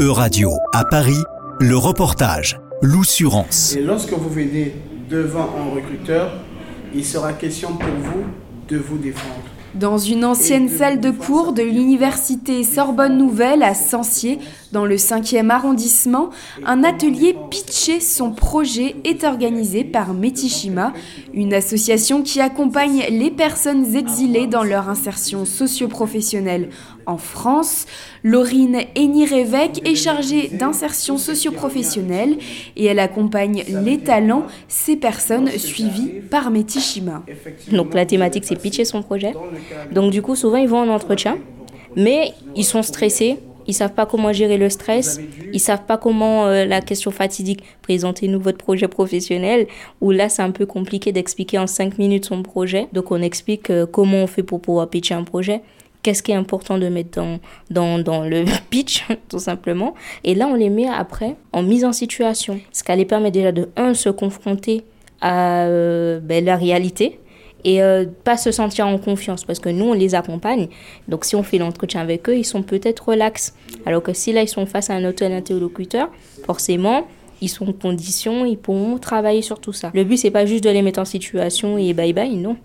E-Radio à Paris, le reportage, l'oussurance. Et lorsque vous venez devant un recruteur, il sera question pour vous de vous défendre. Dans une ancienne salle de cours de l'université Sorbonne Nouvelle à Sancier, dans le 5e arrondissement, un atelier pitché son projet est organisé par Metishima, une association qui accompagne les personnes exilées dans leur insertion socio-professionnelle en France. Laurine Enirevec est chargée d'insertion socio-professionnelle et elle accompagne les talents, ces personnes suivies par Metishima. Donc la thématique c'est pitcher son projet. Donc du coup souvent ils vont en entretien, mais ils sont stressés, ils savent pas comment gérer le stress, ils savent pas comment euh, la question fatidique, présentez-nous votre projet professionnel, où là c'est un peu compliqué d'expliquer en cinq minutes son projet. Donc on explique euh, comment on fait pour pouvoir pitcher un projet, qu'est-ce qui est important de mettre dans, dans, dans, le pitch, tout simplement. Et là, on les met après en mise en situation. Ce qui les permet déjà de, un, se confronter à euh, ben, la réalité et euh, pas se sentir en confiance parce que nous, on les accompagne. Donc, si on fait l'entretien avec eux, ils sont peut-être relax. Alors que si là, ils sont face à un autre interlocuteur, forcément, ils sont en condition, ils pourront travailler sur tout ça. Le but, c'est pas juste de les mettre en situation et bye bye, non.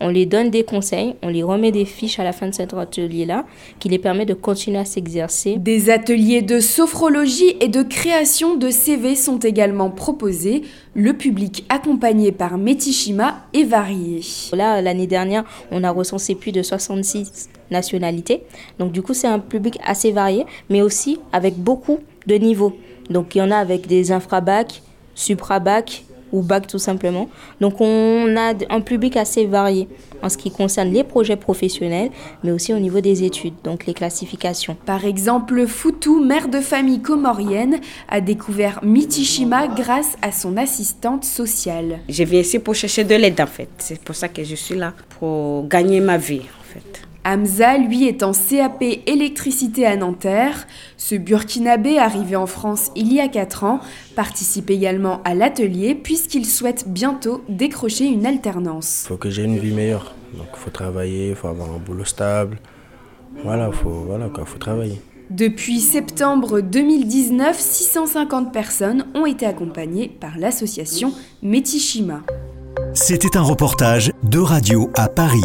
On les donne des conseils, on les remet des fiches à la fin de cet atelier-là, qui les permet de continuer à s'exercer. Des ateliers de sophrologie et de création de CV sont également proposés. Le public accompagné par Metishima est varié. Là, l'année dernière, on a recensé plus de 66 nationalités. Donc du coup, c'est un public assez varié, mais aussi avec beaucoup de niveaux. Donc il y en a avec des infrabacs, suprabacs ou bac tout simplement. Donc on a un public assez varié en ce qui concerne les projets professionnels, mais aussi au niveau des études, donc les classifications. Par exemple, Foutou, mère de famille comorienne, a découvert Mitishima grâce à son assistante sociale. Je viens ici pour chercher de l'aide en fait. C'est pour ça que je suis là, pour gagner ma vie en fait. Hamza, lui, est en CAP électricité à Nanterre. Ce Burkinabé, arrivé en France il y a 4 ans, participe également à l'atelier puisqu'il souhaite bientôt décrocher une alternance. Il faut que j'ai une vie meilleure. Donc il faut travailler, il faut avoir un boulot stable. Voilà, il faut, voilà, faut travailler. Depuis septembre 2019, 650 personnes ont été accompagnées par l'association Metishima. C'était un reportage de radio à Paris